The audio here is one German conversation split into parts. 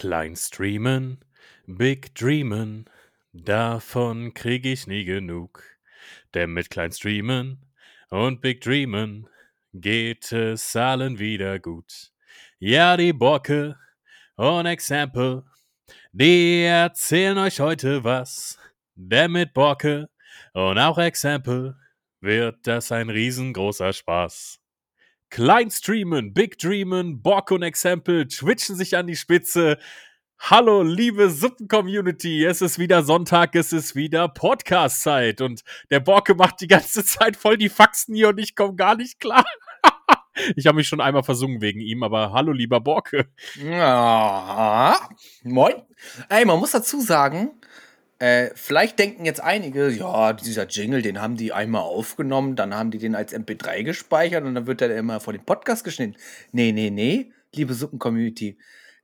Klein streamen, big dreamen, davon krieg ich nie genug. Denn mit klein streamen und big dreamen geht es allen wieder gut. Ja, die Borke und Example, die erzählen euch heute was. Denn mit Borke und auch Example wird das ein riesengroßer Spaß. Klein streamen, Big Dreamen, Bork und Example twitchen sich an die Spitze. Hallo, liebe Suppen-Community. Es ist wieder Sonntag, es ist wieder Podcast-Zeit. Und der Borke macht die ganze Zeit voll die Faxen hier und ich komme gar nicht klar. ich habe mich schon einmal versungen wegen ihm, aber hallo, lieber Borke. Ja, moin. Ey, man muss dazu sagen, äh, vielleicht denken jetzt einige, ja, dieser Jingle, den haben die einmal aufgenommen, dann haben die den als MP3 gespeichert und dann wird der immer vor dem Podcast geschnitten. Nee, nee, nee, liebe Suppen-Community,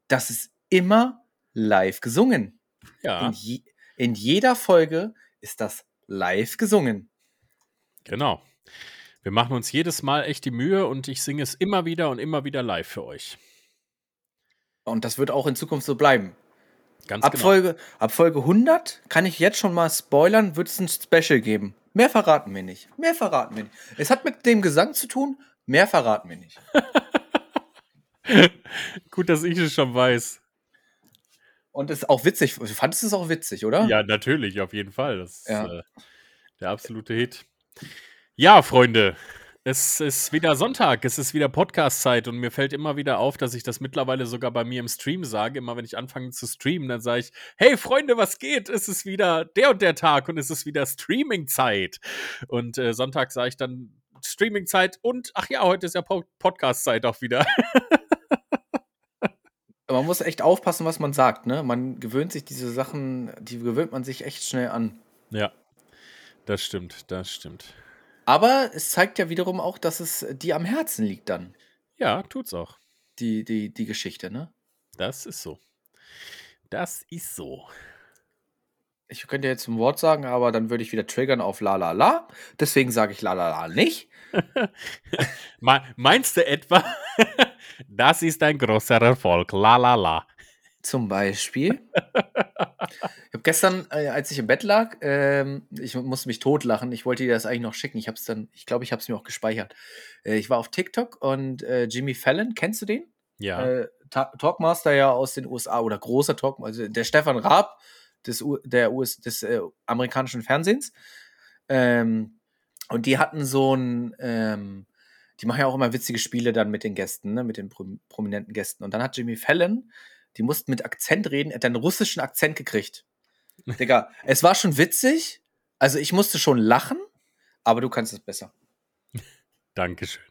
das ist immer live gesungen. Ja. In, je in jeder Folge ist das live gesungen. Genau. Wir machen uns jedes Mal echt die Mühe und ich singe es immer wieder und immer wieder live für euch. Und das wird auch in Zukunft so bleiben. Ganz ab, genau. Folge, ab Folge 100 kann ich jetzt schon mal spoilern, wird es ein Special geben. Mehr verraten wir nicht. Mehr verraten wir nicht. Es hat mit dem Gesang zu tun, mehr verraten wir nicht. Gut, dass ich es schon weiß. Und es ist auch witzig. Du fandest es auch witzig, oder? Ja, natürlich, auf jeden Fall. Das ist Ja. äh, der absolute Hit. Ja, Freunde, es ist wieder Sonntag, es ist wieder Podcast-Zeit und mir fällt immer wieder auf, dass ich das mittlerweile sogar bei mir im Stream sage. Immer wenn ich anfange zu streamen, dann sage ich, hey Freunde, was geht? Es ist wieder der und der Tag und es ist wieder Streaming-Zeit. Und äh, Sonntag sage ich dann Streaming-Zeit und ach ja, heute ist ja Po- Podcast-Zeit auch wieder. Man muss echt aufpassen, was man sagt, ne? Man gewöhnt sich diese Sachen, die gewöhnt man sich echt schnell an. ja, das stimmt, das stimmt. Aber es zeigt ja wiederum auch, dass es dir am Herzen liegt dann, Ja, tut's auch. die, die, die Geschichte, ne? Das ist so. Das ist so. Ich könnte jetzt ein Wort sagen, aber dann würde ich wieder triggern auf la la la. Deswegen sage ich la la la nicht. Me- Meinst du etwa, das ist ein großer Erfolg? La la la. Zum Beispiel. ich habe gestern, äh, als ich im Bett lag, ähm, ich musste mich totlachen. Ich wollte dir das eigentlich noch schicken. Ich habe es dann, ich glaube, ich habe es mir auch gespeichert. Äh, ich war auf TikTok und äh, Jimmy Fallon, kennst du den? Ja. Äh, Ta Talkmaster ja aus den USA oder großer Talkmaster, also der Stefan Raab des, U der US des äh, amerikanischen Fernsehens. Ähm, und die hatten so ein, ähm, die machen ja auch immer witzige Spiele dann mit den Gästen, ne, mit den prom prominenten Gästen. Und dann hat Jimmy Fallon, die mussten mit Akzent reden, er hat einen russischen Akzent gekriegt. Digga, es war schon witzig. Also ich musste schon lachen, aber du kannst es besser. Dankeschön.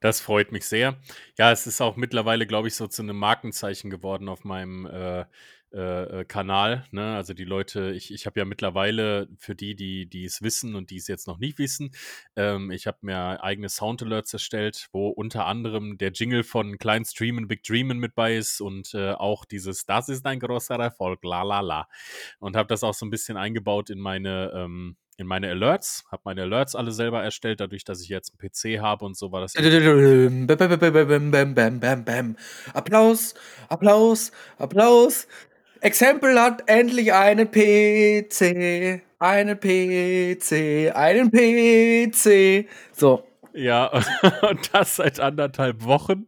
Das freut mich sehr. Ja, es ist auch mittlerweile, glaube ich, so zu einem Markenzeichen geworden auf meinem äh, äh, äh, Kanal. Ne? Also die Leute, ich, ich habe ja mittlerweile für die, die die es wissen und die es jetzt noch nicht wissen, ähm, ich habe mir eigene Sound-Alerts erstellt, wo unter anderem der Jingle von Klein Streamen, Big Dreamen mit bei ist und äh, auch dieses Das ist ein großer Erfolg, la la la. Und habe das auch so ein bisschen eingebaut in meine ähm, in meine Alerts, habe meine Alerts alle selber erstellt, dadurch, dass ich jetzt einen PC habe und so war das. Bam, bam, bam. Applaus, Applaus, Applaus. Exempel hat endlich einen PC, einen PC, einen PC. So, Ja, und das seit anderthalb Wochen.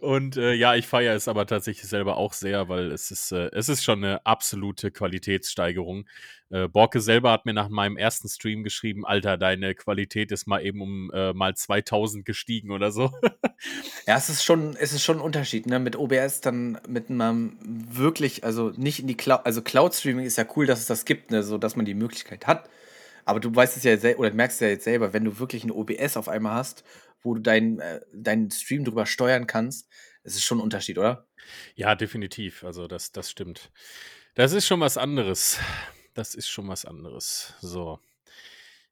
Und äh, ja, ich feiere es aber tatsächlich selber auch sehr, weil es ist, äh, es ist schon eine absolute Qualitätssteigerung. Äh, Borke selber hat mir nach meinem ersten Stream geschrieben, Alter, deine Qualität ist mal eben um äh, mal 2000 gestiegen oder so. ja, es ist schon, es ist schon ein Unterschied, ne? Mit OBS dann mit einem wirklich, also nicht in die Cloud, also Cloud Streaming ist ja cool, dass es das gibt, ne? So, dass man die Möglichkeit hat. Aber du weißt es ja selber, oder merkst es ja jetzt selber, wenn du wirklich ein OBS auf einmal hast, wo du deinen äh, deinen Stream drüber steuern kannst, das ist schon ein Unterschied, oder? Ja, definitiv. Also das, das stimmt. Das ist schon was anderes. Das ist schon was anderes. So.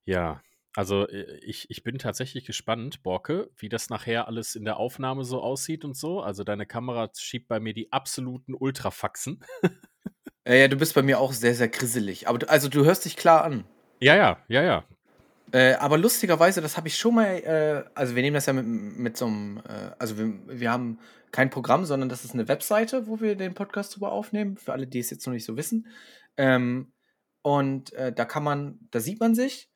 Ja. Also äh, ich, ich bin tatsächlich gespannt, Borke, wie das nachher alles in der Aufnahme so aussieht und so. Also deine Kamera schiebt bei mir die absoluten Ultrafaxen. Ja, ja, du bist bei mir auch sehr, sehr grisselig. Aber du, also du hörst dich klar an. Ja, ja, ja, ja. Äh, aber lustigerweise, das habe ich schon mal, äh, also wir nehmen das ja mit, mit so einem, äh, also wir, wir haben kein Programm, sondern das ist eine Webseite, wo wir den Podcast drüber aufnehmen, für alle, die es jetzt noch nicht so wissen. Ähm, und äh, da kann man, da sieht man sich.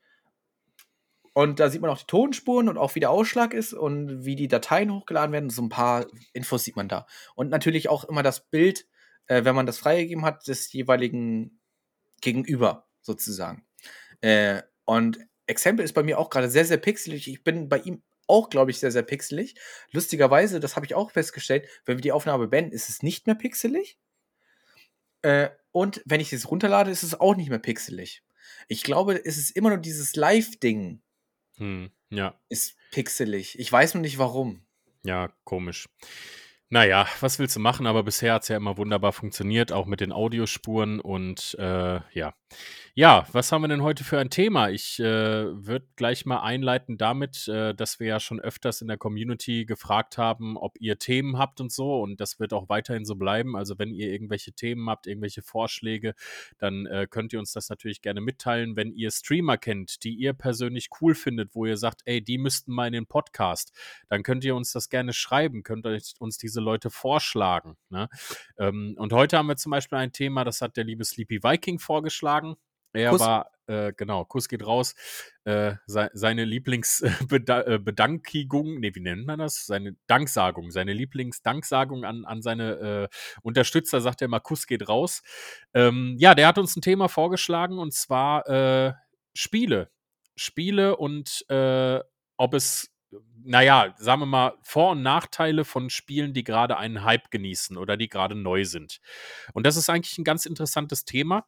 Und da sieht man auch die Tonspuren und auch wie der Ausschlag ist und wie die Dateien hochgeladen werden. So ein paar Infos sieht man da. Und natürlich auch immer das Bild, äh, wenn man das freigegeben hat, des jeweiligen Gegenüber sozusagen. Äh, und Exempel ist bei mir auch gerade sehr, sehr pixelig. Ich bin bei ihm auch, glaube ich, sehr, sehr pixelig. Lustigerweise, das habe ich auch festgestellt, wenn wir die Aufnahme beenden, ist es nicht mehr pixelig. Äh, und wenn ich es runterlade, ist es auch nicht mehr pixelig. Ich glaube, es ist immer nur dieses Live-Ding. Hm, ja. Ist pixelig. Ich weiß nur nicht warum. Ja, komisch. Naja, was willst du machen? Aber bisher hat es ja immer wunderbar funktioniert, auch mit den Audiospuren und äh, ja. Ja, was haben wir denn heute für ein Thema? Ich äh, würde gleich mal einleiten damit, äh, dass wir ja schon öfters in der Community gefragt haben, ob ihr Themen habt und so. Und das wird auch weiterhin so bleiben. Also wenn ihr irgendwelche Themen habt, irgendwelche Vorschläge, dann äh, könnt ihr uns das natürlich gerne mitteilen. Wenn ihr Streamer kennt, die ihr persönlich cool findet, wo ihr sagt, ey, die müssten mal in den Podcast, dann könnt ihr uns das gerne schreiben, könnt euch uns diese Leute vorschlagen. Ne? Ähm, und heute haben wir zum Beispiel ein Thema, das hat der liebe Sleepy Viking vorgeschlagen. Er Kuss. war, äh, genau, Kuss geht raus. Äh, se seine Lieblingsbedankigung, nee, wie nennt man das? Seine Danksagung, seine Lieblingsdanksagung an, an seine äh, Unterstützer, sagt er immer, Kuss geht raus. Ähm, ja, der hat uns ein Thema vorgeschlagen und zwar äh, Spiele. Spiele und äh, ob es naja, sagen wir mal, Vor- und Nachteile von Spielen, die gerade einen Hype genießen oder die gerade neu sind. Und das ist eigentlich ein ganz interessantes Thema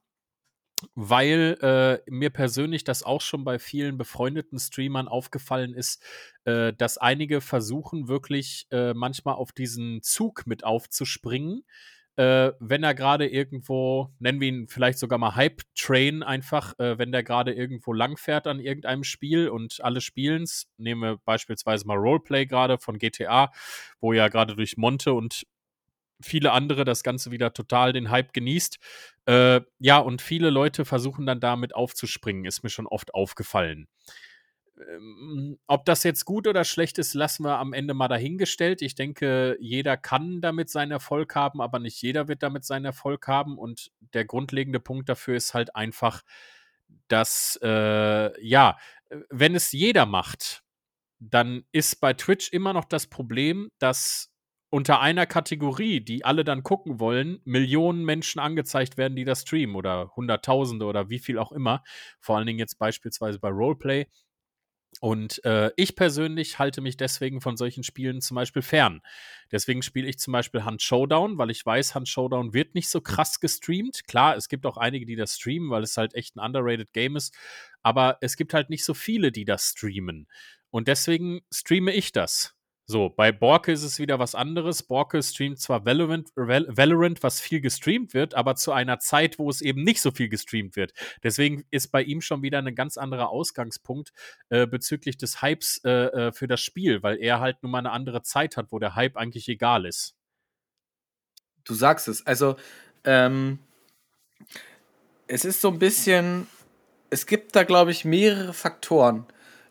weil äh, mir persönlich das auch schon bei vielen befreundeten Streamern aufgefallen ist, äh, dass einige versuchen wirklich äh, manchmal auf diesen Zug mit aufzuspringen, äh, wenn er gerade irgendwo, nennen wir ihn vielleicht sogar mal Hype-Train einfach, äh, wenn der gerade irgendwo langfährt an irgendeinem Spiel und alle spielen's, nehmen wir beispielsweise mal Roleplay gerade von GTA, wo ja gerade durch Monte und viele andere das Ganze wieder total den Hype genießt. Äh, ja, und viele Leute versuchen dann damit aufzuspringen, ist mir schon oft aufgefallen. Ähm, ob das jetzt gut oder schlecht ist, lassen wir am Ende mal dahingestellt. Ich denke, jeder kann damit seinen Erfolg haben, aber nicht jeder wird damit seinen Erfolg haben. Und der grundlegende Punkt dafür ist halt einfach, dass, äh, ja, wenn es jeder macht, dann ist bei Twitch immer noch das Problem, dass unter einer Kategorie, die alle dann gucken wollen, Millionen Menschen angezeigt werden, die das streamen oder Hunderttausende oder wie viel auch immer. Vor allen Dingen jetzt beispielsweise bei Roleplay. Und äh, ich persönlich halte mich deswegen von solchen Spielen zum Beispiel fern. Deswegen spiele ich zum Beispiel Hunt Showdown, weil ich weiß, Hunt Showdown wird nicht so krass gestreamt. Klar, es gibt auch einige, die das streamen, weil es halt echt ein underrated Game ist. Aber es gibt halt nicht so viele, die das streamen. Und deswegen streame ich das. So, bei Borke ist es wieder was anderes. Borke streamt zwar Valorant, Valorant, was viel gestreamt wird, aber zu einer Zeit, wo es eben nicht so viel gestreamt wird. Deswegen ist bei ihm schon wieder ein ganz anderer Ausgangspunkt äh, bezüglich des Hypes äh, äh, für das Spiel, weil er halt nun mal eine andere Zeit hat, wo der Hype eigentlich egal ist. Du sagst es. Also, ähm, es ist so ein bisschen, es gibt da, glaube ich, mehrere Faktoren,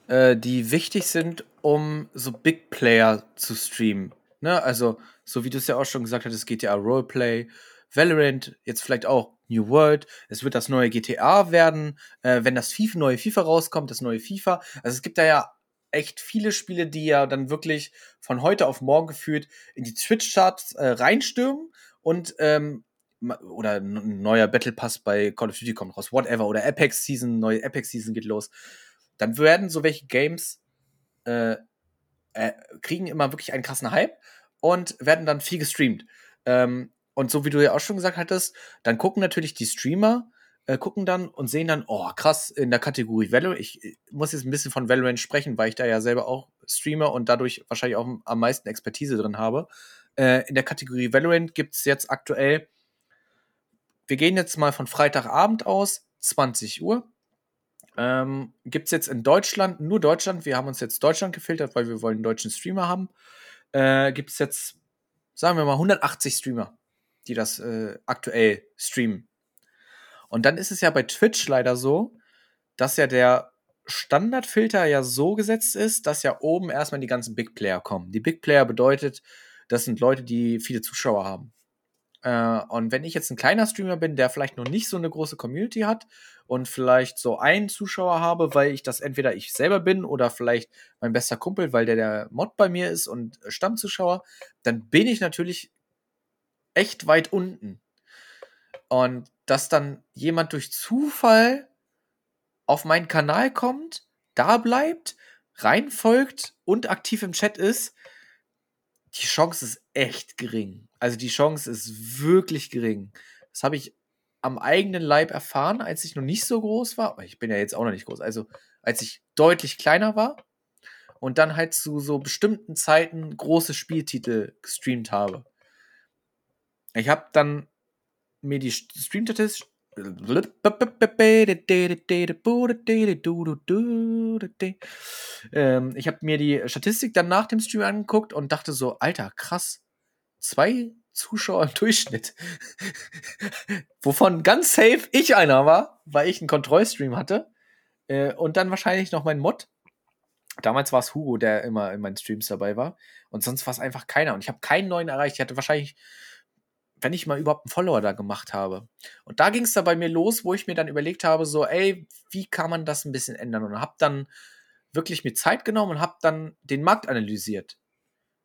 äh, die wichtig sind, um so Big Player zu streamen. Ne? Also, so wie du es ja auch schon gesagt hattest, GTA Roleplay, Valorant, jetzt vielleicht auch New World. Es wird das neue GTA werden, äh, wenn das FIFA, neue FIFA rauskommt, das neue FIFA. Also es gibt da ja echt viele Spiele, die ja dann wirklich von heute auf morgen geführt in die Twitch-Charts äh, reinstürmen und ähm, oder ein neuer Battle Pass bei Call of Duty kommt raus, whatever, oder Apex Season, neue Apex Season geht los. Dann werden so welche Games äh, äh, kriegen immer wirklich einen krassen Hype und werden dann viel gestreamt. Ähm, und so wie du ja auch schon gesagt hattest, dann gucken natürlich die Streamer, äh, gucken dann und sehen dann, oh krass, in der Kategorie Valorant, ich, ich muss jetzt ein bisschen von Valorant sprechen, weil ich da ja selber auch streamer und dadurch wahrscheinlich auch am meisten Expertise drin habe. Äh, in der Kategorie Valorant gibt es jetzt aktuell, wir gehen jetzt mal von Freitagabend aus, 20 Uhr, ähm, Gibt es jetzt in Deutschland, nur Deutschland, wir haben uns jetzt Deutschland gefiltert, weil wir wollen einen deutschen Streamer haben. Äh, Gibt es jetzt, sagen wir mal, 180 Streamer, die das äh, aktuell streamen. Und dann ist es ja bei Twitch leider so, dass ja der Standardfilter ja so gesetzt ist, dass ja oben erstmal die ganzen Big Player kommen. Die Big Player bedeutet das sind Leute, die viele Zuschauer haben. Äh, und wenn ich jetzt ein kleiner Streamer bin, der vielleicht noch nicht so eine große Community hat und vielleicht so einen Zuschauer habe, weil ich das entweder ich selber bin oder vielleicht mein bester Kumpel, weil der der Mod bei mir ist und Stammzuschauer, dann bin ich natürlich echt weit unten. Und dass dann jemand durch Zufall auf meinen Kanal kommt, da bleibt, reinfolgt und aktiv im Chat ist, die Chance ist echt gering. Also die Chance ist wirklich gering. Das habe ich am eigenen Leib erfahren, als ich noch nicht so groß war. Ich bin ja jetzt auch noch nicht groß. Also als ich deutlich kleiner war und dann halt zu so bestimmten Zeiten große Spieltitel gestreamt habe. Ich habe dann mir die Streamstatistiken ähm, ich habe mir die Statistik dann nach dem Stream angeguckt und dachte so, Alter, krass. Zwei Zuschauer im Durchschnitt. Wovon ganz safe ich einer war, weil ich einen Kontrollstream hatte. Äh, und dann wahrscheinlich noch mein Mod. Damals war es Hugo, der immer in meinen Streams dabei war. Und sonst war es einfach keiner. Und ich habe keinen neuen erreicht. Ich hatte wahrscheinlich wenn ich mal überhaupt einen Follower da gemacht habe. Und da ging es da bei mir los, wo ich mir dann überlegt habe, so, ey, wie kann man das ein bisschen ändern? Und habe dann wirklich mir Zeit genommen und habe dann den Markt analysiert.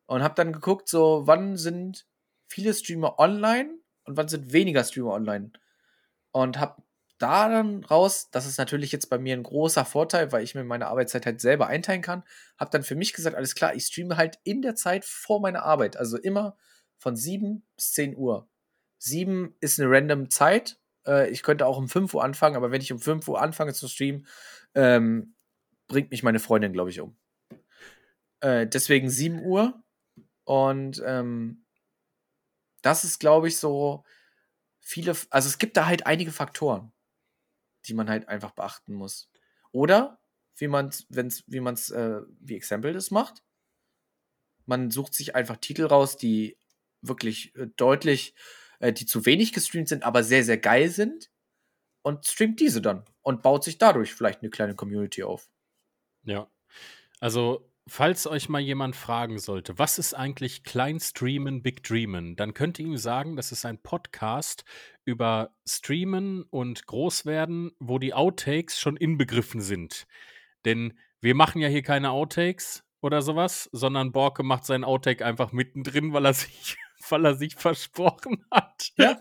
Und habe dann geguckt, so, wann sind viele Streamer online und wann sind weniger Streamer online. Und habe da dann raus, das ist natürlich jetzt bei mir ein großer Vorteil, weil ich mir meine Arbeitszeit halt selber einteilen kann, habe dann für mich gesagt, alles klar, ich streame halt in der Zeit vor meiner Arbeit. Also immer von 7 bis 10 Uhr. 7 ist eine random Zeit. Äh, ich könnte auch um 5 Uhr anfangen, aber wenn ich um 5 Uhr anfange zu streamen, ähm, bringt mich meine Freundin, glaube ich, um. Äh, deswegen 7 Uhr. Und ähm, das ist, glaube ich, so viele, also es gibt da halt einige Faktoren, die man halt einfach beachten muss. Oder wie man es, wie man es, äh, wie Example das macht. Man sucht sich einfach Titel raus, die wirklich äh, deutlich, äh, die zu wenig gestreamt sind, aber sehr, sehr geil sind. Und streamt diese dann und baut sich dadurch vielleicht eine kleine Community auf. Ja. Also, falls euch mal jemand fragen sollte, was ist eigentlich Klein Streamen, Big Dreamen, dann könnt ihr ihm sagen, das ist ein Podcast über Streamen und Großwerden, wo die Outtakes schon inbegriffen sind. Denn wir machen ja hier keine Outtakes oder sowas, sondern Borke macht seinen Outtake einfach mittendrin, weil er sich weil er sich versprochen hat. Ja.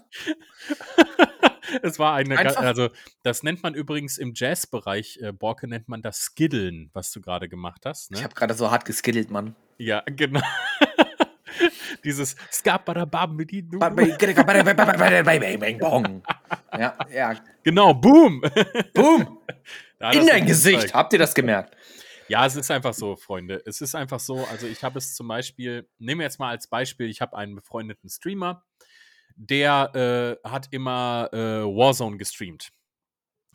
es war eine, Einfach. also das nennt man übrigens im Jazzbereich, äh, Borke nennt man das Skiddeln, was du gerade gemacht hast. Ne? Ich habe gerade so hart geskiddelt, Mann. Ja, genau. Dieses Ja, ja. Genau, boom. Boom. In dein Gesicht. Habt ihr das gemerkt? Ja, es ist einfach so, Freunde. Es ist einfach so, also ich habe es zum Beispiel, nehmen wir jetzt mal als Beispiel, ich habe einen befreundeten Streamer, der äh, hat immer äh, Warzone gestreamt.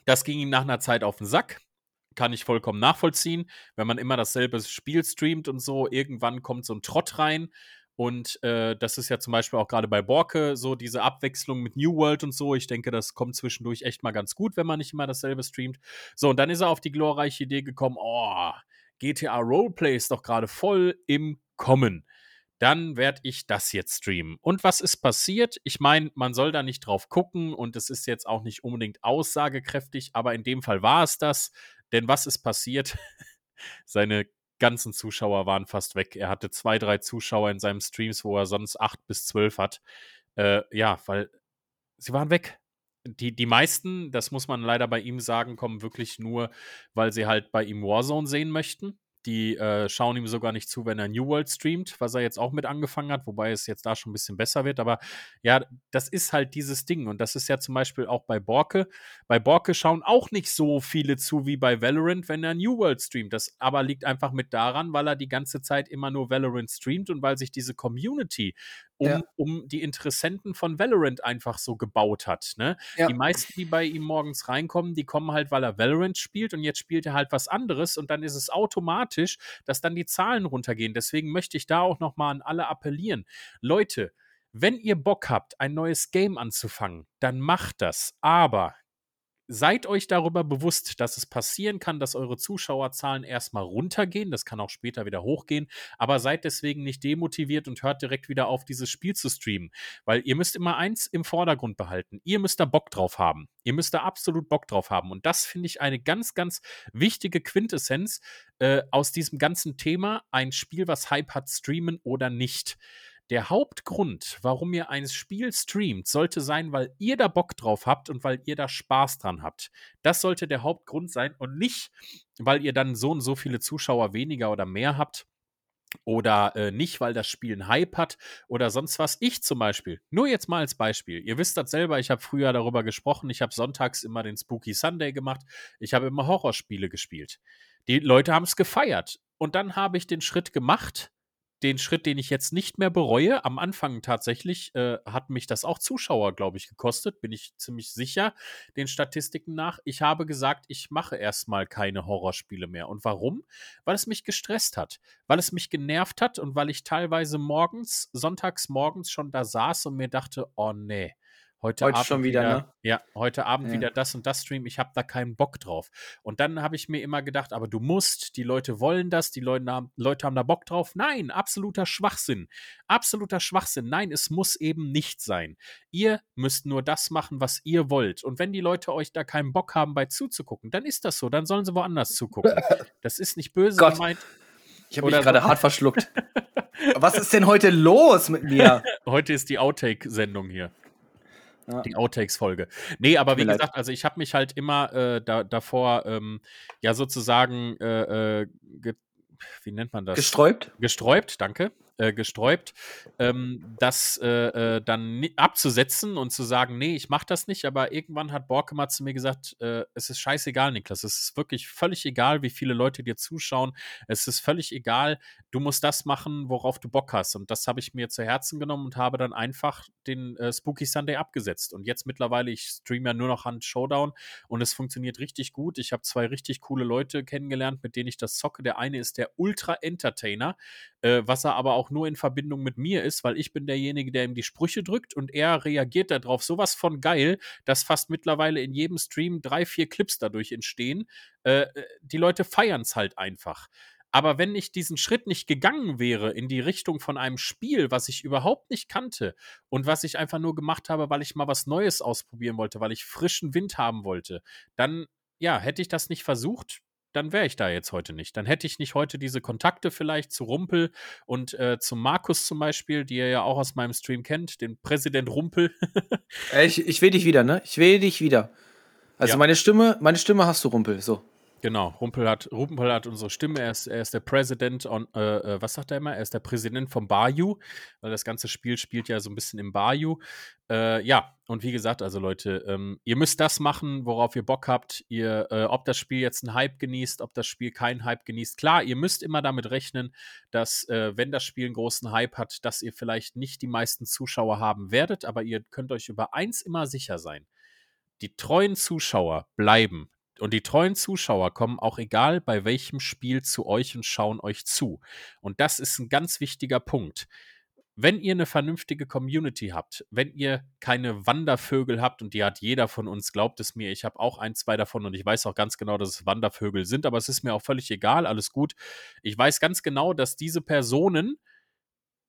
Das ging ihm nach einer Zeit auf den Sack. Kann ich vollkommen nachvollziehen. Wenn man immer dasselbe Spiel streamt und so, irgendwann kommt so ein Trott rein und äh, das ist ja zum Beispiel auch gerade bei Borke so diese Abwechslung mit New World und so. Ich denke, das kommt zwischendurch echt mal ganz gut, wenn man nicht immer dasselbe streamt. So, und dann ist er auf die glorreiche Idee gekommen, oh, GTA Roleplay ist doch gerade voll im Kommen. Dann werde ich das jetzt streamen. Und was ist passiert? Ich meine, man soll da nicht drauf gucken und es ist jetzt auch nicht unbedingt aussagekräftig, aber in dem Fall war es das. Denn was ist passiert? Seine ganzen Zuschauer waren fast weg. Er hatte zwei, drei Zuschauer in seinen Streams, wo er sonst acht bis zwölf hat. Äh, ja, weil sie waren weg. Die, die meisten, das muss man leider bei ihm sagen, kommen wirklich nur, weil sie halt bei ihm Warzone sehen möchten. Die äh, schauen ihm sogar nicht zu, wenn er New World streamt, was er jetzt auch mit angefangen hat, wobei es jetzt da schon ein bisschen besser wird. Aber ja, das ist halt dieses Ding. Und das ist ja zum Beispiel auch bei Borke. Bei Borke schauen auch nicht so viele zu wie bei Valorant, wenn er New World streamt. Das aber liegt einfach mit daran, weil er die ganze Zeit immer nur Valorant streamt und weil sich diese Community um, ja. um die Interessenten von Valorant einfach so gebaut hat. Ne? Ja. Die meisten, die bei ihm morgens reinkommen, die kommen halt, weil er Valorant spielt und jetzt spielt er halt was anderes und dann ist es automatisch, dass dann die Zahlen runtergehen. Deswegen möchte ich da auch nochmal an alle appellieren. Leute, wenn ihr Bock habt, ein neues Game anzufangen, dann macht das. Aber seid euch darüber bewusst, dass es passieren kann, dass eure Zuschauerzahlen erstmal runtergehen. Das kann auch später wieder hochgehen. Aber seid deswegen nicht demotiviert und hört direkt wieder auf, dieses Spiel zu streamen. Weil ihr müsst immer eins im Vordergrund behalten. Ihr müsst da Bock drauf haben. Ihr müsst da absolut Bock drauf haben. Und das finde ich eine ganz, ganz wichtige Quintessenz äh, aus diesem ganzen Thema. Ein Spiel, was Hype hat, streamen oder nicht. Der Hauptgrund, warum ihr ein Spiel streamt, sollte sein, weil ihr da Bock drauf habt und weil ihr da Spaß dran habt. Das sollte der Hauptgrund sein und nicht, weil ihr dann so und so viele Zuschauer weniger oder mehr habt oder äh, nicht, weil das Spiel einen Hype hat oder sonst was. Ich zum Beispiel, nur jetzt mal als Beispiel. Ihr wisst das selber, ich habe früher darüber gesprochen. Ich habe sonntags immer den Spooky Sunday gemacht. Ich habe immer Horrorspiele gespielt. Die Leute haben es gefeiert. Und dann habe ich den Schritt gemacht den Schritt, den ich jetzt nicht mehr bereue. Am Anfang tatsächlich äh, hat mich das auch Zuschauer, glaube ich, gekostet, bin ich ziemlich sicher, den Statistiken nach. Ich habe gesagt, ich mache erstmal keine Horrorspiele mehr. Und warum? Weil es mich gestresst hat, weil es mich genervt hat und weil ich teilweise morgens, sonntags morgens schon da saß und mir dachte, oh nee Heute, Heute Abend schon wieder, ne? Ja, heute Abend Ja. wieder das und das Stream. Ich habe da keinen Bock drauf. Und dann habe ich mir immer gedacht, aber du musst, die Leute wollen das, die Leute haben, Leute haben da Bock drauf. Nein, absoluter Schwachsinn. Absoluter Schwachsinn. Nein, es muss eben nicht sein. Ihr müsst nur das machen, was ihr wollt. Und wenn die Leute euch da keinen Bock haben, bei zuzugucken, dann ist das so. Dann sollen sie woanders zugucken. Das ist nicht böse Gott. gemeint. Ich habe mich gerade so. hart verschluckt. Was ist denn heute los mit mir? Heute ist die Outtake-Sendung hier. Ja. Die Outtakes-Folge. Nee, aber wie leid. gesagt, also ich habe mich halt immer äh, da, davor ähm, ja sozusagen äh, äh, wie nennt man das? Gesträubt? gesträubt, danke, äh, gesträubt, ähm, das äh, äh, dann abzusetzen und zu sagen, nee, ich mache das nicht, aber irgendwann hat Borkemann zu mir gesagt, äh, es ist scheißegal, Niklas, es ist wirklich völlig egal, wie viele Leute dir zuschauen, es ist völlig egal, du musst das machen, worauf du Bock hast. Und das habe ich mir zu Herzen genommen und habe dann einfach den äh, Spooky Sunday abgesetzt. Und jetzt mittlerweile, ich streame ja nur noch Hand Showdown und es funktioniert richtig gut, ich habe zwei richtig coole Leute kennengelernt, mit denen ich das zocke, der eine ist der Ultra Entertainer, äh, was er aber auch nur in Verbindung mit mir ist, weil ich bin derjenige, der ihm die Sprüche drückt und er reagiert darauf sowas von geil, dass fast mittlerweile in jedem Stream drei, vier Clips dadurch entstehen. Äh, äh, die Leute feiern es halt einfach. Aber wenn ich diesen Schritt nicht gegangen wäre in die Richtung von einem Spiel, was ich überhaupt nicht kannte und was ich einfach nur gemacht habe, weil ich mal was Neues ausprobieren wollte, weil ich frischen Wind haben wollte, dann, ja, hätte ich das nicht versucht, dann wäre ich da jetzt heute nicht. Dann hätte ich nicht heute diese Kontakte vielleicht zu Rumpel und äh, zu Markus zum Beispiel, die ihr ja auch aus meinem Stream kennt, den Präsident Rumpel. Äh, Ich, ich will dich wieder, ne? Ich will dich wieder. Also Ja. meine Stimme, meine Stimme hast du, Rumpel. So. Genau, Rumpel hat, Rumpel hat unsere Stimme. Er ist, er ist der Präsident, on, äh, äh, was sagt er immer? Er ist der Präsident vom Bayou, weil das ganze Spiel spielt ja so ein bisschen im Bayou. Äh, ja, und wie gesagt, also Leute, ähm, ihr müsst das machen, worauf ihr Bock habt. Ihr, äh, ob das Spiel jetzt einen Hype genießt, ob das Spiel keinen Hype genießt. Klar, ihr müsst immer damit rechnen, dass, äh, wenn das Spiel einen großen Hype hat, dass ihr vielleicht nicht die meisten Zuschauer haben werdet, aber ihr könnt euch über eins immer sicher sein. Die treuen Zuschauer bleiben. Und die treuen Zuschauer kommen auch egal bei welchem Spiel zu euch und schauen euch zu. Und das ist ein ganz wichtiger Punkt. Wenn ihr eine vernünftige Community habt, wenn ihr keine Wandervögel habt, und die hat jeder von uns, glaubt es mir, ich habe auch ein, zwei davon und ich weiß auch ganz genau, dass es Wandervögel sind, aber es ist mir auch völlig egal, alles gut. Ich weiß ganz genau, dass diese Personen,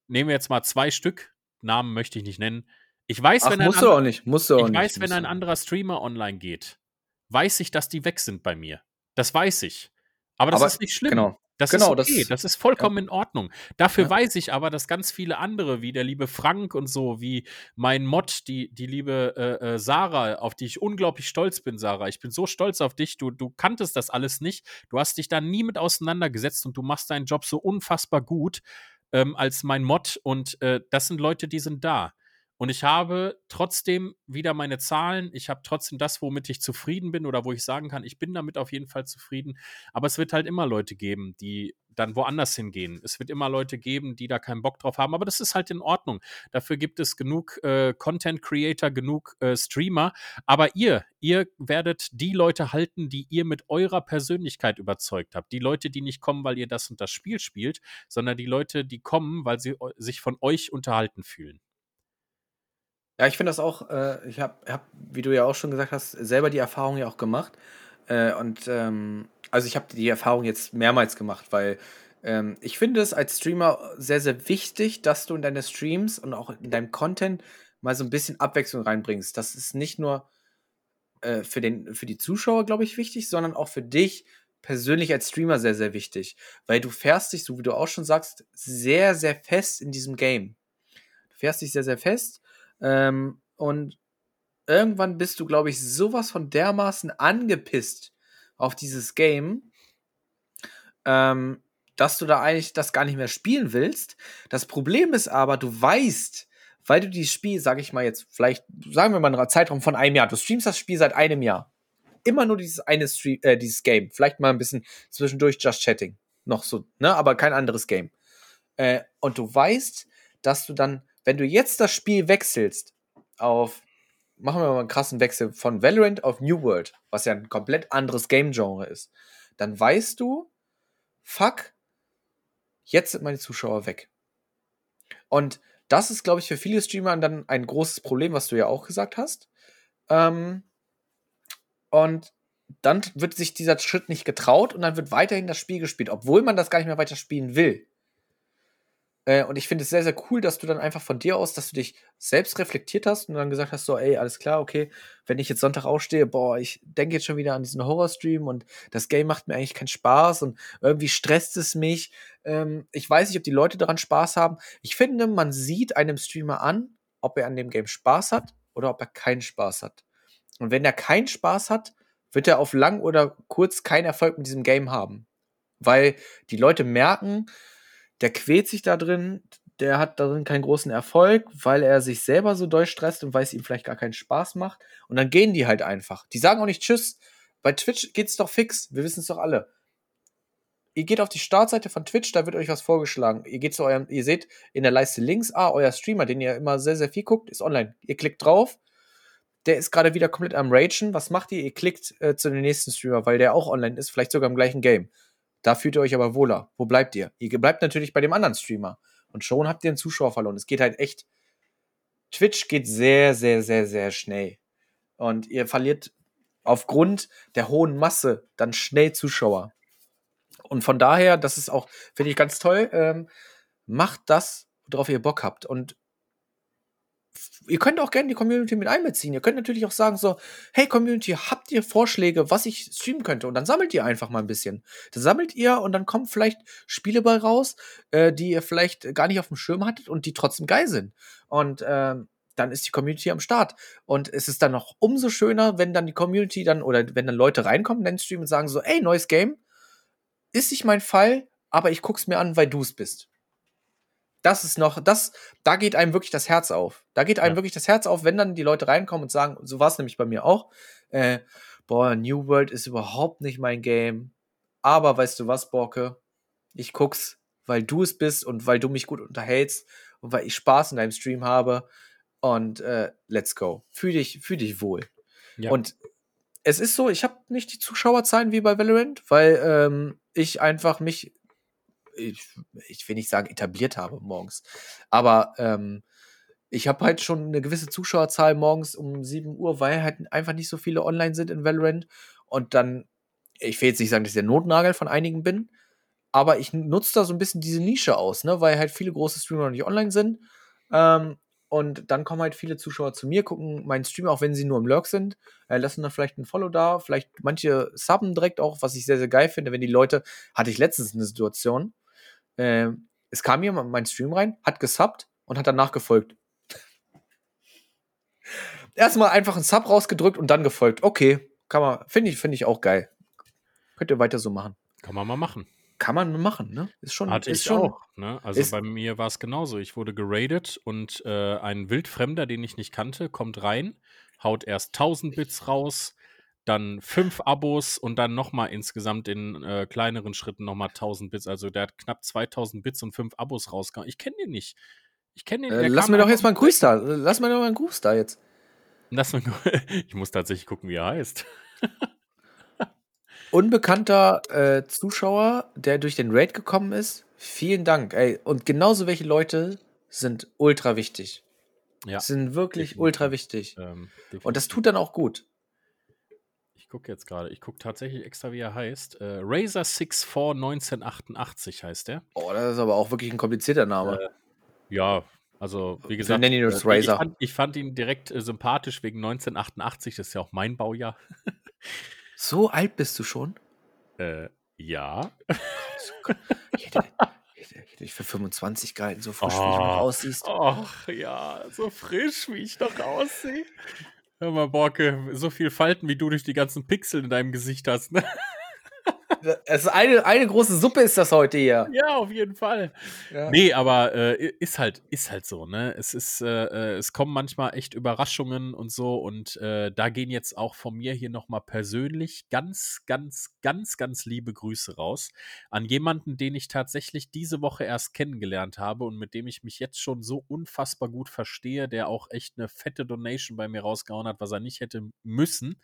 nehmen wir jetzt mal zwei Stück, Namen möchte ich nicht nennen, ich weiß, Ach, wenn ein musst du ander- auch nicht. Musst du auch ich weiß, wenn ein anderer Streamer online geht, weiß ich, dass die weg sind bei mir. Das weiß ich. Aber das Aber- ist nicht schlimm. Genau. Das Genau, ist okay, das- das, ist vollkommen in Ordnung. Dafür Ja. weiß ich aber, dass ganz viele andere, wie der liebe Frank und so, wie mein Mod, die, die liebe äh, äh, Sarah, auf die ich unglaublich stolz bin, Sarah. Ich bin so stolz auf dich. Du, du kanntest das alles nicht. Du hast dich da nie mit auseinandergesetzt und du machst deinen Job so unfassbar gut ähm, als mein Mod. Und äh, das sind Leute, die sind da. Und ich habe trotzdem wieder meine Zahlen. Ich habe trotzdem das, womit ich zufrieden bin oder wo ich sagen kann, ich bin damit auf jeden Fall zufrieden. Aber es wird halt immer Leute geben, die dann woanders hingehen. Es wird immer Leute geben, die da keinen Bock drauf haben. Aber das ist halt in Ordnung. Dafür gibt es genug äh, Content Creator, genug äh, Streamer. Aber ihr, ihr werdet die Leute halten, die ihr mit eurer Persönlichkeit überzeugt habt. Die Leute, die nicht kommen, weil ihr das und das Spiel spielt, sondern die Leute, die kommen, weil sie sich von euch unterhalten fühlen. Ja, ich finde das auch, äh, ich habe, hab, wie du ja auch schon gesagt hast, selber die Erfahrung ja auch gemacht. Äh, und ähm, also ich habe die Erfahrung jetzt mehrmals gemacht, weil ähm, ich finde es als Streamer sehr, sehr wichtig, dass du in deine Streams und auch in deinem Content mal so ein bisschen Abwechslung reinbringst. Das ist nicht nur äh, für, den, für die Zuschauer, glaube ich, wichtig, sondern auch für dich persönlich als Streamer sehr, sehr wichtig. Weil du fährst dich, so wie du auch schon sagst, sehr, sehr fest in diesem Game. Du fährst dich sehr, sehr fest ähm, und irgendwann bist du, glaube ich, sowas von dermaßen angepisst auf dieses Game, ähm, dass du da eigentlich das gar nicht mehr spielen willst. Das Problem ist aber, du weißt, weil du dieses Spiel, sag ich mal jetzt, vielleicht, sagen wir mal einen Zeitraum von einem Jahr, du streamst das Spiel seit einem Jahr. Immer nur dieses eine Stream, äh, dieses Game. Vielleicht mal ein bisschen zwischendurch Just Chatting. Noch so, ne? Aber kein anderes Game. Äh, und du weißt, dass du dann wenn du jetzt das Spiel wechselst auf, machen wir mal einen krassen Wechsel von Valorant auf New World, was ja ein komplett anderes Game-Genre ist, dann weißt du, fuck, jetzt sind meine Zuschauer weg. Und das ist, glaube ich, für viele Streamer dann ein großes Problem, was du ja auch gesagt hast. Ähm, und dann wird sich dieser Schritt nicht getraut und dann wird weiterhin das Spiel gespielt, obwohl man das gar nicht mehr weiter spielen will. Äh, und ich finde es sehr, sehr cool, dass du dann einfach von dir aus, dass du dich selbst reflektiert hast und dann gesagt hast, so, ey, alles klar, okay, wenn ich jetzt Sonntag aufstehe, boah, ich denke jetzt schon wieder an diesen Horrorstream und das Game macht mir eigentlich keinen Spaß und irgendwie stresst es mich. Ähm, ich weiß nicht, ob die Leute daran Spaß haben. Ich finde, man sieht einem Streamer an, ob er an dem Game Spaß hat oder ob er keinen Spaß hat. Und wenn er keinen Spaß hat, wird er auf lang oder kurz keinen Erfolg mit diesem Game haben. Weil die Leute merken, der quält sich da drin, der hat darin keinen großen Erfolg, weil er sich selber so doll stresst und weil es ihm vielleicht gar keinen Spaß macht. Und dann gehen die halt einfach. Die sagen auch nicht Tschüss. Bei Twitch geht's doch fix. Wir wissen es doch alle. Ihr geht auf die Startseite von Twitch, da wird euch was vorgeschlagen. Ihr geht zu eurem, ihr seht in der Leiste links, ah, euer Streamer, den ihr immer sehr, sehr viel guckt, ist online. Ihr klickt drauf. Der ist gerade wieder komplett am Ragen. Was macht ihr? Ihr klickt äh, zu dem nächsten Streamer, weil der auch online ist, vielleicht sogar im gleichen Game. Da fühlt ihr euch aber wohler. Wo bleibt ihr? Ihr bleibt natürlich bei dem anderen Streamer. Und schon habt ihr einen Zuschauer verloren. Es geht halt echt. Twitch geht sehr, sehr, sehr, sehr schnell. Und ihr verliert aufgrund der hohen Masse dann schnell Zuschauer. Und von daher, das ist auch, finde ich ganz toll, ähm, macht das, worauf ihr Bock habt. Und ihr könnt auch gerne die Community mit einbeziehen. Ihr könnt natürlich auch sagen so, hey Community, habt ihr Vorschläge, was ich streamen könnte? Und dann sammelt ihr einfach mal ein bisschen. Dann sammelt ihr und dann kommen vielleicht Spiele bei raus, äh, die ihr vielleicht gar nicht auf dem Schirm hattet und die trotzdem geil sind. Und äh, dann ist die Community am Start. Und es ist dann noch umso schöner, wenn dann die Community dann oder wenn dann Leute reinkommen in den Stream und sagen so, ey, neues Game, ist nicht mein Fall, aber ich guck's mir an, weil du es bist das ist noch, das, da geht einem wirklich das Herz auf. Da geht einem ja. wirklich das Herz auf, wenn dann die Leute reinkommen und sagen, so war es nämlich bei mir auch, äh, boah, New World ist überhaupt nicht mein Game. Aber weißt du was, Borke? Ich guck's, weil du es bist und weil du mich gut unterhältst und weil ich Spaß in deinem Stream habe. Und äh, let's go. Fühl dich, fühl dich wohl. Ja. Und es ist so, ich habe nicht die Zuschauerzahlen wie bei Valorant, weil ähm, ich einfach mich ich, ich will nicht sagen etabliert habe morgens, aber ähm, ich habe halt schon eine gewisse Zuschauerzahl morgens um 7 Uhr, weil halt einfach nicht so viele online sind in Valorant. Und dann, ich will jetzt nicht sagen, dass ich der Notnagel von einigen bin, aber ich nutze da so ein bisschen diese Nische aus, ne, weil halt viele große Streamer noch nicht online sind. Ähm, und dann kommen halt viele Zuschauer zu mir, gucken meinen Stream, auch wenn sie nur im Lurk sind, äh, lassen dann vielleicht ein Follow da, vielleicht manche subben direkt auch, was ich sehr, sehr geil finde, wenn die Leute, hatte ich letztens eine Situation, äh, es kam jemand in meinen Stream rein, hat gesubbt und hat danach gefolgt. Erstmal einfach einen Sub rausgedrückt und dann gefolgt. Okay, kann man, finde ich, finde ich auch geil. Könnt ihr weiter so machen. Kann man mal machen. Kann man machen, ne? Ist schon. Hatte ist ich schon, auch. Ne? Also bei mir war es genauso. Ich wurde geradet und äh, ein Wildfremder, den ich nicht kannte, kommt rein, haut erst 1000 Bits raus, dann fünf Abos und dann nochmal insgesamt in äh, kleineren Schritten nochmal 1000 Bits. Also der hat knapp 2000 Bits und fünf Abos rausgehauen. Ich kenne den nicht. Ich kenne den. Äh, lass mir doch jetzt mal einen Gruß da. Lass mir doch mal einen Gruß da jetzt. Lass mir, ich muss tatsächlich gucken, wie er heißt. Unbekannter äh, Zuschauer, der durch den Raid gekommen ist. Vielen Dank. Ey, und genauso welche Leute sind ultra wichtig. Ja, sind wirklich definitiv. ultra wichtig. ähm, Und das tut dann auch gut. Ich gucke jetzt gerade. Ich gucke tatsächlich extra, wie er heißt. Äh, Razer 64 1988 heißt der. Oh, das ist aber auch wirklich ein komplizierter Name. Äh, Ja, also wie gesagt, ich, Razer. fand, ich fand ihn direkt äh, sympathisch wegen 1988. Das ist ja auch mein Baujahr. so alt bist du schon? Äh, ja. Ich hätte, ich hätte, ich für 25 gehalten, so frisch wie du noch Oh. aussiehst. Ach ja, so frisch, wie ich noch aussehe. Hör mal, Borke, so viel Falten, wie du durch die ganzen Pixel in deinem Gesicht hast. Ne? Es ist eine, eine große Suppe ist das heute hier. Ja, auf jeden Fall. Ja. Nee, aber äh, ist halt, ist halt so, ne? Es ist, äh, äh, es kommen manchmal echt Überraschungen und so und äh, da gehen jetzt auch von mir hier nochmal persönlich ganz, ganz, ganz, ganz liebe Grüße raus an jemanden, den ich tatsächlich diese Woche erst kennengelernt habe und mit dem ich mich jetzt schon so unfassbar gut verstehe, der auch echt eine fette Donation bei mir rausgehauen hat, was er nicht hätte müssen.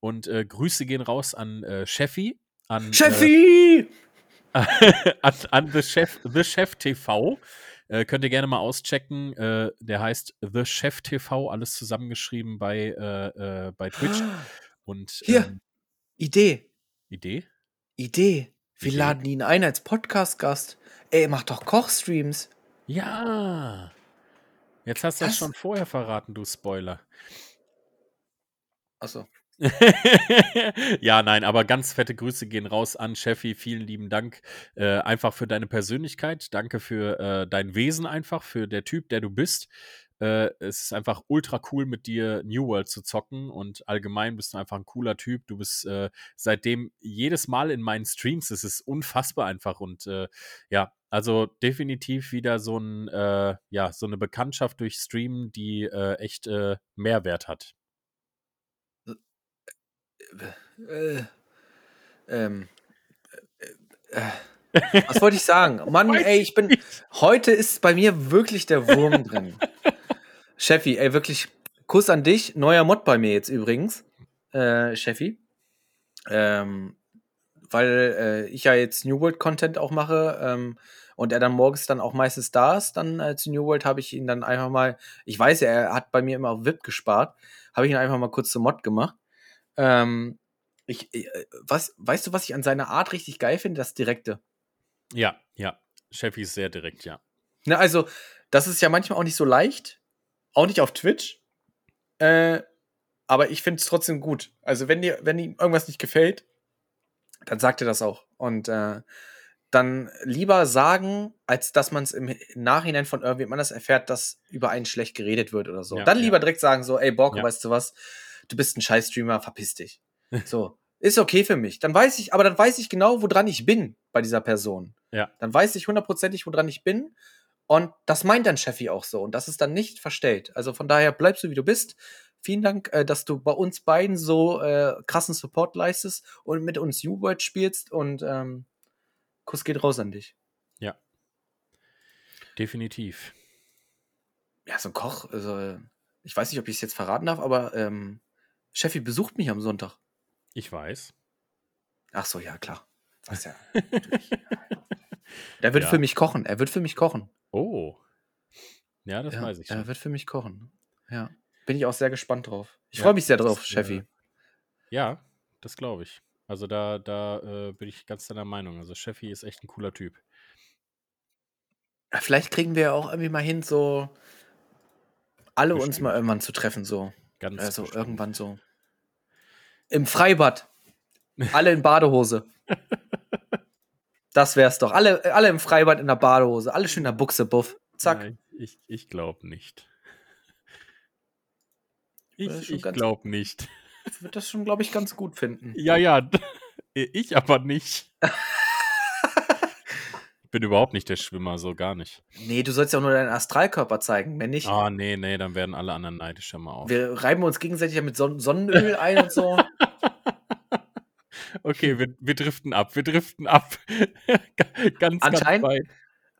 Und äh, Grüße gehen raus an äh, Cheffi. An, äh, Cheffi! an, an The, Chef, The Chef TV. Äh, könnt ihr gerne mal auschecken. Äh, der heißt The Chef TV, alles zusammengeschrieben bei, äh, äh, bei Twitch. Und Hier. ähm, Idee, Idee? Idee. Wir Idee. laden ihn ein als Podcast-Gast. Ey, mach doch Kochstreams. Ja. Jetzt hast du das schon vorher verraten, du Spoiler. Achso. ja, nein, aber ganz fette Grüße gehen raus an Cheffi. Vielen lieben Dank äh, einfach für deine Persönlichkeit. Danke für äh, dein Wesen einfach, für der Typ, der du bist. Äh, es ist einfach ultra cool, mit dir New World zu zocken und allgemein bist du einfach ein cooler Typ. Du bist äh, seitdem jedes Mal in meinen Streams. Es ist unfassbar einfach und äh, ja, also definitiv wieder so ein, äh, ja, so eine Bekanntschaft durch Stream, die echt Mehrwert hat. Äh, ähm, äh, äh, was wollte ich sagen? Mann, ey, ich bin. Heute ist bei mir wirklich der Wurm drin. Cheffi, ey, wirklich Kuss an dich. Neuer Mod bei mir jetzt übrigens. Äh, Cheffi. Ähm, weil äh, ich ja jetzt New World Content auch mache ähm, und er dann morgens dann auch meistens da ist, dann äh, zu New World habe ich ihn dann einfach mal, ich weiß ja, er hat bei mir immer auf VIP gespart, habe ich ihn einfach mal kurz zum Mod gemacht. Ähm, ich, äh, was, weißt du, was ich an seiner Art richtig geil finde? Das Direkte. Ja, ja. Cheffi ist sehr direkt, ja. Ne, also, das ist ja manchmal auch nicht so leicht. Auch nicht auf Twitch. Äh, aber ich finde es trotzdem gut. Also, wenn dir, wenn ihm irgendwas nicht gefällt, dann sagt er das auch. Und äh, dann lieber sagen, als dass man es im Nachhinein von irgendjemand anders erfährt, dass über einen schlecht geredet wird oder so. Ja, dann ja. lieber direkt sagen, so, ey, Borke, Ja. weißt du was? Du bist ein Scheiß-Streamer, verpiss dich. So. Ist okay für mich. Dann weiß ich, aber dann weiß ich genau, woran ich bin bei dieser Person. Ja. Dann weiß ich hundertprozentig, woran ich bin. Und das meint dann Cheffi auch so. Und das ist dann nicht verstellt. Also von daher bleibst du, wie du bist. Vielen Dank, äh, dass du bei uns beiden so äh, krassen Support leistest und mit uns U-World spielst. Und ähm, Kuss geht raus an dich. Definitiv. Ja, so ein Koch, also, äh, ich weiß nicht, ob ich es jetzt verraten darf, aber ähm, Cheffi besucht mich am Sonntag. Ich weiß. Ach so, ja, klar. Weiß ja. Der wird Ja. für mich kochen. Er wird für mich kochen. Oh. Ja, das ja, weiß ich Er schon. wird für mich kochen. Ja. Bin ich auch sehr gespannt drauf. Ich Ja, freue mich sehr drauf, das, Cheffi. äh, Ja, das glaube ich. Also da, da äh, bin ich ganz deiner Meinung. Also Cheffi ist echt ein cooler Typ. Vielleicht kriegen wir ja auch irgendwie mal hin, so alle uns Bestimmt. mal irgendwann zu treffen, so. Ganz Also bestimmt. irgendwann so. Im Freibad. Alle in Badehose. Das wär's doch. Alle, alle im Freibad in der Badehose. Alle schön in der Buchse, buff. Zack. Nein, ich ich glaube nicht. Ich, ich glaube nicht. Ich würde das schon, glaube ich, ganz gut finden. Ja, ja. Ich aber nicht. Ich bin überhaupt nicht der Schwimmer, so gar nicht. Nee, du sollst ja auch nur deinen Astralkörper zeigen, wenn nicht. Ah, nee, nee, dann werden alle anderen neidisch immer auf. Wir reiben uns gegenseitig ja mit Son Sonnenöl ein und so. Okay, wir, wir driften ab, wir driften ab. ganz, ganz Anscheinend- weit.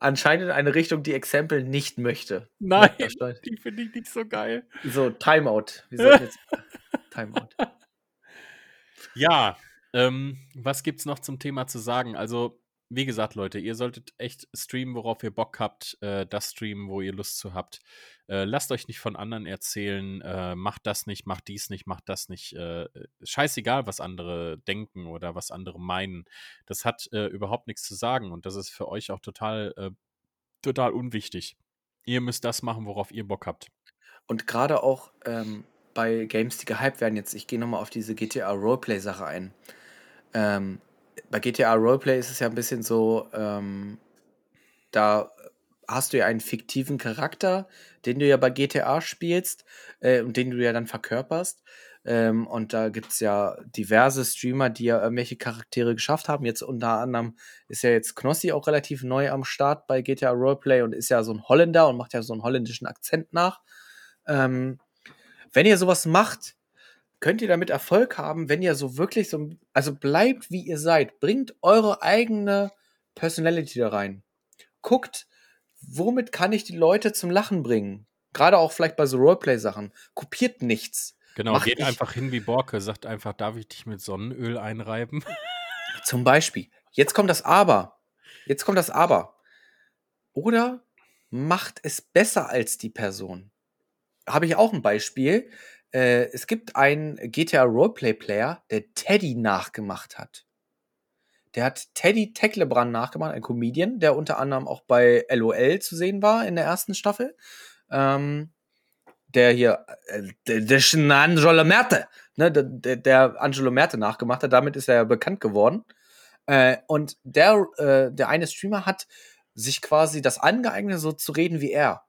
Anscheinend in eine Richtung, die Exempel nicht möchte. Nein, die finde ich nicht so geil. So, Timeout. Wir sollten jetzt. Timeout. Ja, ähm, was gibt's noch zum Thema zu sagen? Also, wie gesagt, Leute, ihr solltet echt streamen, worauf ihr Bock habt, äh, das streamen, wo ihr Lust zu habt. Äh, lasst euch nicht von anderen erzählen, äh, macht das nicht, macht dies nicht, macht das nicht. Äh, scheißegal, was andere denken oder was andere meinen. Das hat äh, überhaupt nichts zu sagen und das ist für euch auch total, äh, total unwichtig. Ihr müsst das machen, worauf ihr Bock habt. Und gerade auch ähm, bei Games, die gehypt werden, jetzt, ich gehe nochmal auf diese GTA Roleplay-Sache ein. Ähm, bei GTA Roleplay ist es ja ein bisschen so, ähm, da hast du ja einen fiktiven Charakter, den du ja bei GTA spielst äh, und den du ja dann verkörperst. Ähm, und da gibt es ja diverse Streamer, die ja irgendwelche Charaktere geschafft haben. Jetzt unter anderem ist ja jetzt Knossi auch relativ neu am Start bei GTA Roleplay und ist ja so ein Holländer und macht ja so einen holländischen Akzent nach. Ähm, wenn ihr sowas macht, könnt ihr damit Erfolg haben, wenn ihr so wirklich so, also bleibt wie ihr seid, bringt eure eigene Personality da rein. Guckt, womit kann ich die Leute zum Lachen bringen? Gerade auch vielleicht bei so Roleplay-Sachen. Kopiert nichts. Genau, Macht geht nicht. einfach hin wie Borke, sagt einfach, darf ich dich mit Sonnenöl einreiben? Zum Beispiel. Jetzt kommt das Aber. Jetzt kommt das Aber. Oder macht es besser als die Person. Habe ich auch ein Beispiel. Äh, es gibt einen GTA Roleplay Player, der Teddy nachgemacht hat. Der hat Teddy Tecklebrand nachgemacht, ein Comedian, der unter anderem auch bei LOL zu sehen war in der ersten Staffel. Ähm, der hier, äh, der, der Angelo Merte, ne, der, der Angelo Merte nachgemacht hat. Damit ist er ja bekannt geworden. Äh, und der, äh, der eine Streamer hat sich quasi das angeeignet, so zu reden wie er.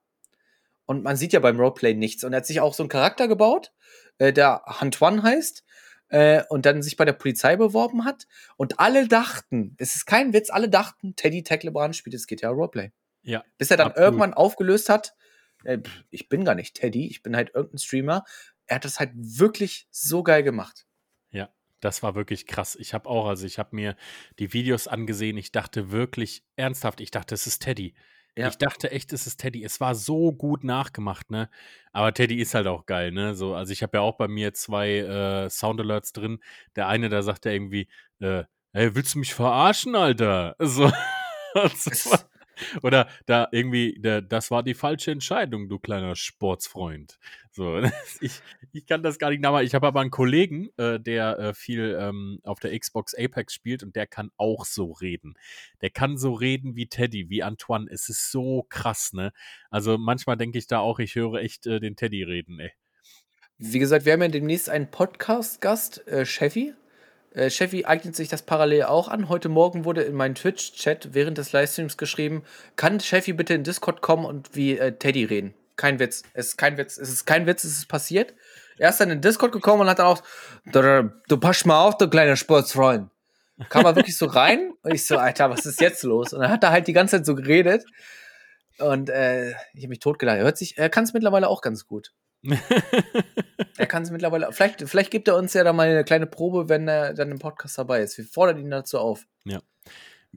Und man sieht ja beim Roleplay nichts. Und er hat sich auch so einen Charakter gebaut, äh, der Antoine heißt, äh, und dann sich bei der Polizei beworben hat. Und alle dachten, es ist kein Witz, alle dachten, Teddy Tecklebrand spielt das GTA Roleplay. Ja. Bis er dann absolut. irgendwann aufgelöst hat, äh, ich bin gar nicht Teddy, ich bin halt irgendein Streamer. Er hat das halt wirklich so geil gemacht. Ja, das war wirklich krass. Ich habe auch, also ich habe mir die Videos angesehen, ich dachte wirklich ernsthaft, ich dachte, es ist Teddy. Ja. Ich dachte echt, es ist Teddy. Es war so gut nachgemacht, ne? Aber Teddy ist halt auch geil, ne? So, also ich habe ja auch bei mir zwei äh, Sound Alerts drin. Der eine, da sagt er irgendwie, äh, ey, willst du mich verarschen, Alter? So. so oder da irgendwie, der, das war die falsche Entscheidung, du kleiner Sportsfreund. So, ich, ich kann das gar nicht nachmachen. Ich habe aber einen Kollegen, äh, der äh, viel ähm, auf der Xbox Apex spielt und der kann auch so reden. Der kann so reden wie Teddy, wie Antoine. Es ist so krass, ne? Also manchmal denke ich da auch, ich höre echt äh, den Teddy reden, ey. Wie gesagt, wir haben ja demnächst einen Podcast-Gast, äh, Chevy. Äh, eignet sich das parallel auch an. Heute Morgen wurde in meinen Twitch-Chat während des Livestreams geschrieben, kann Chevy bitte in Discord kommen und wie äh, Teddy reden? Kein Witz. Es ist kein Witz. Es ist kein Witz, es ist passiert. Er ist dann in Discord gekommen und hat dann auch, du pass mal auf, du kleiner Sportsfreund. Kam er wirklich so rein und ich so, Alter, was ist jetzt los? Und dann hat er halt die ganze Zeit so geredet. Und äh, ich habe mich totgelacht. Er er kann es mittlerweile auch ganz gut er kann es mittlerweile. Vielleicht, vielleicht gibt er uns ja da mal eine kleine Probe, wenn er dann im Podcast dabei ist. Wir fordern ihn dazu auf. Ja.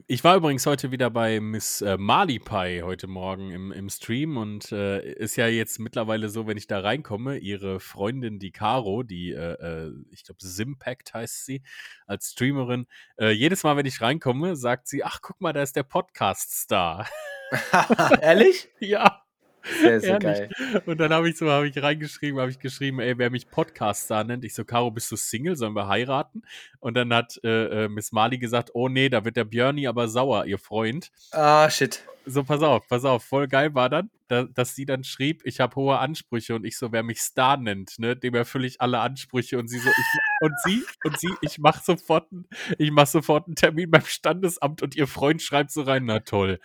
Ich war übrigens heute wieder bei Miss äh, Malipai heute Morgen im, im Stream und äh, ist ja jetzt mittlerweile so, wenn ich da reinkomme, ihre Freundin, die Caro, die, äh, äh ich glaube, Simpact heißt sie, als Streamerin, äh, jedes Mal, wenn ich reinkomme, sagt sie: Ach, guck mal, da ist der Podcast-Star. Ehrlich? ja. Sehr, sehr geil. Und dann habe ich so, habe ich reingeschrieben, habe ich geschrieben, ey, wer mich Podcast-Star nennt, ich so, Caro, bist du Single, sollen wir heiraten? Und dann hat äh, äh, Miss Mali gesagt, oh nee, da wird der Björni aber sauer, ihr Freund. Ah, shit. So, pass auf, pass auf, voll geil war dann, da, dass sie dann schrieb, ich habe hohe Ansprüche und ich so, wer mich Star nennt, ne, dem erfülle ich alle Ansprüche und sie so, ich, und sie, und sie, ich mach sofort, ich mach sofort einen Termin beim Standesamt und ihr Freund schreibt so rein, na toll.